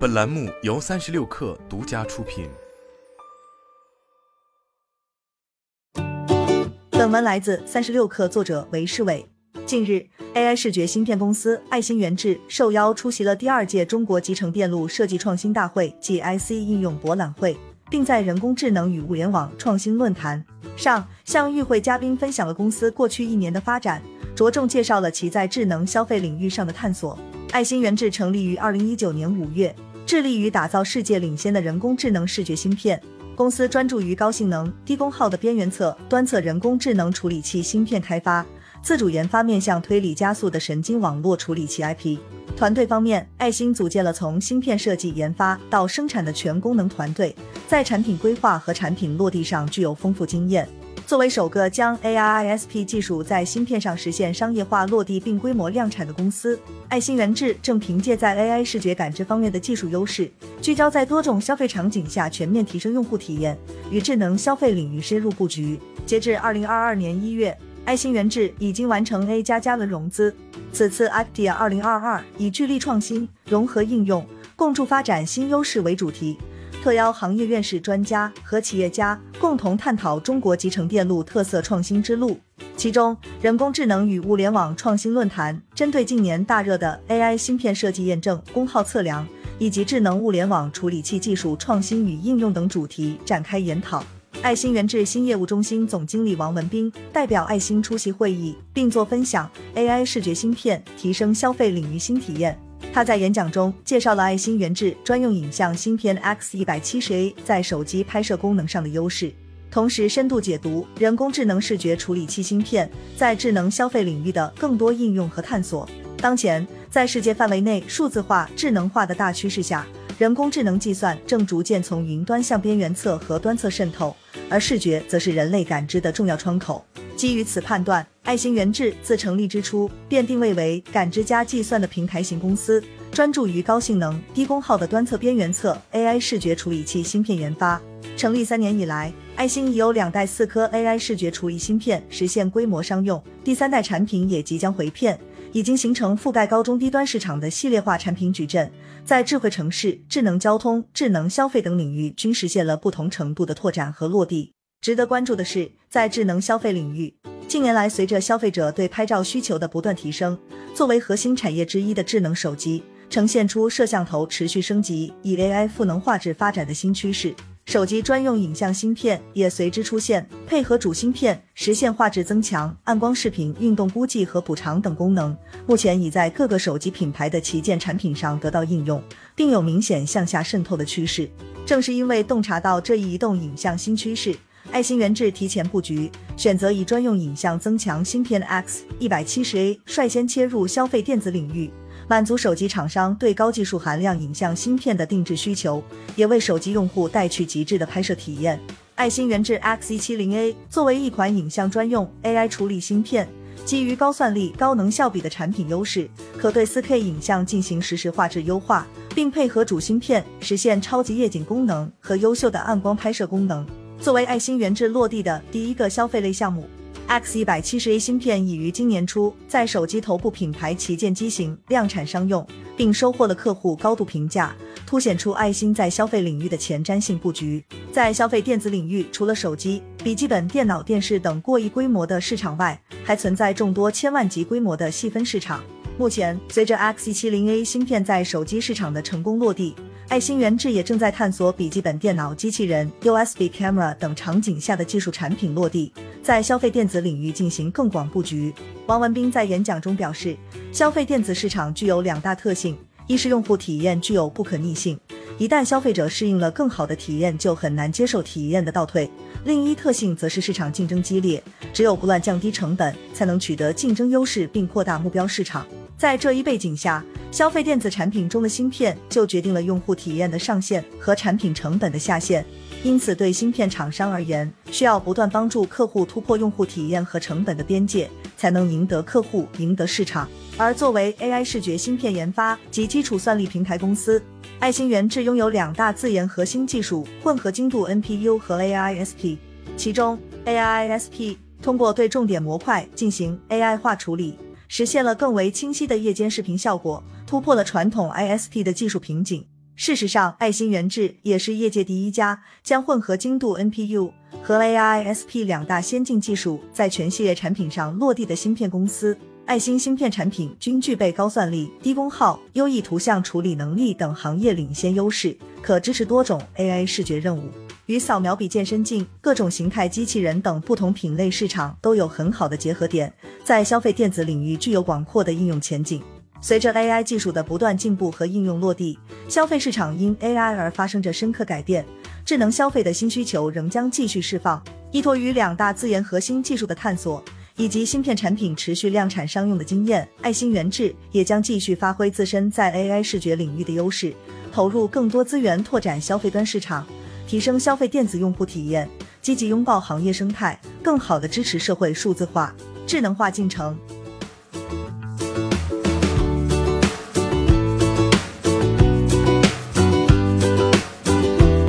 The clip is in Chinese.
本栏目由三十六氪独家出品。本文来自三十六氪，作者韦世伟。近日，AI 视觉芯片公司爱心元智受邀出席了第二届中国集成电路设计创新大会暨 IC 应用博览会，并在人工智能与物联网创新论坛上向与会嘉宾分享了公司过去一年的发展，着重介绍了其在智能消费领域上的探索。爱心元智成立于二零一九年五月，致力于打造世界领先的人工智能视觉芯片。公司专注于高性能、低功耗的边缘侧、端侧人工智能处理器芯片开发。自主研发面向推理加速的神经网络处理器 IP。团队方面，爱芯组建了从芯片设计研发到生产的全功能团队，在产品规划和产品落地上具有丰富经验。作为首个将 AIISP 技术在芯片上实现商业化落地并规模量产的公司，爱芯元智正凭借在 AI 视觉感知方面的技术优势，聚焦在多种消费场景下全面提升用户体验，与智能消费领域深入布局。截至二零二二年一月。爱芯元智已经完成 A 加加轮融资。此次 Actia 二零二二以聚力创新、融合应用、共筑发展新优势为主题，特邀行业院士专家和企业家共同探讨中国集成电路特色创新之路。其中，人工智能与物联网创新论坛针对近年大热的 AI 芯片设计验证、功耗测量以及智能物联网处理器技术创新与应用等主题展开研讨。爱芯元智新业务中心总经理王文斌代表爱芯出席会议，并作分享：AI 视觉芯片提升消费领域新体验。他在演讲中介绍了爱心元智专用影像芯片 X 一百七十 A 在手机拍摄功能上的优势，同时深度解读人工智能视觉处理器芯片在智能消费领域的更多应用和探索。当前，在世界范围内数字化、智能化的大趋势下，人工智能计算正逐渐从云端向边缘侧和端侧渗透。而视觉则是人类感知的重要窗口。基于此判断，爱芯元智自成立之初便定位为感知加计算的平台型公司，专注于高性能、低功耗的端侧边缘侧 AI 视觉处理器芯片研发。成立三年以来，爱芯已有两代四颗 AI 视觉处理芯片实现规模商用，第三代产品也即将回片。已经形成覆盖高中低端市场的系列化产品矩阵，在智慧城市、智能交通、智能消费等领域均实现了不同程度的拓展和落地。值得关注的是，在智能消费领域，近年来随着消费者对拍照需求的不断提升，作为核心产业之一的智能手机，呈现出摄像头持续升级、以 AI 赋能画质发展的新趋势。手机专用影像芯片也随之出现，配合主芯片实现画质增强、暗光视频、运动估计和补偿等功能。目前已在各个手机品牌的旗舰产品上得到应用，并有明显向下渗透的趋势。正是因为洞察到这一移动影像新趋势，爱芯元智提前布局，选择以专用影像增强芯片 X 一百七十 A 率先切入消费电子领域。满足手机厂商对高技术含量影像芯片的定制需求，也为手机用户带去极致的拍摄体验。爱芯元智 X 一七零 A 作为一款影像专用 AI 处理芯片，基于高算力、高能效比的产品优势，可对 4K 影像进行实时画质优化，并配合主芯片实现超级夜景功能和优秀的暗光拍摄功能。作为爱芯元智落地的第一个消费类项目。X 一百七十 A 芯片已于今年初在手机头部品牌旗舰机型量产商用，并收获了客户高度评价，凸显出爱芯在消费领域的前瞻性布局。在消费电子领域，除了手机、笔记本电脑、电视等过亿规模的市场外，还存在众多千万级规模的细分市场。目前，随着 X 一七零 A 芯片在手机市场的成功落地，爱心元智也正在探索笔记本电脑、机器人、USB camera 等场景下的技术产品落地。在消费电子领域进行更广布局。王文斌在演讲中表示，消费电子市场具有两大特性：一是用户体验具有不可逆性，一旦消费者适应了更好的体验，就很难接受体验的倒退；另一特性则是市场竞争激烈，只有不断降低成本，才能取得竞争优势并扩大目标市场。在这一背景下，消费电子产品中的芯片就决定了用户体验的上限和产品成本的下限。因此，对芯片厂商而言，需要不断帮助客户突破用户体验和成本的边界，才能赢得客户、赢得市场。而作为 AI 视觉芯片研发及基础算力平台公司，爱芯元智拥有两大自研核心技术：混合精度 NPU 和 AISP。其中，AISP 通过对重点模块进行 AI 化处理，实现了更为清晰的夜间视频效果，突破了传统 ISP 的技术瓶颈。事实上，爱心源智也是业界第一家将混合精度 NPU 和 AISP 两大先进技术在全系列产品上落地的芯片公司。爱心芯片产品均具备高算力、低功耗、优异图像处理能力等行业领先优势，可支持多种 AI 视觉任务。与扫描笔、健身镜、各种形态机器人等不同品类市场都有很好的结合点，在消费电子领域具有广阔的应用前景。随着 AI 技术的不断进步和应用落地，消费市场因 AI 而发生着深刻改变，智能消费的新需求仍将继续释放。依托于两大自研核心技术的探索。以及芯片产品持续量产商用的经验，爱心源智也将继续发挥自身在 AI 视觉领域的优势，投入更多资源拓展消费端市场，提升消费电子用户体验，积极拥抱行业生态，更好地支持社会数字化、智能化进程。